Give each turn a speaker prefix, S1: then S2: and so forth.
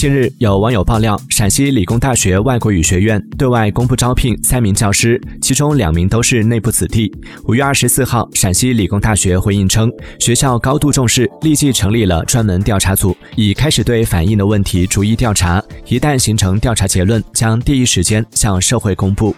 S1: 近日有网友爆料陕西理工大学外国语学院对外公布招聘三名教师其中两名都是内部子弟五月二十四号陕西理工大学回应称学校高度重视立即成立了专门调查组已开始对反映的问题逐一调查一旦形成调查结论将第一时间向社会公布。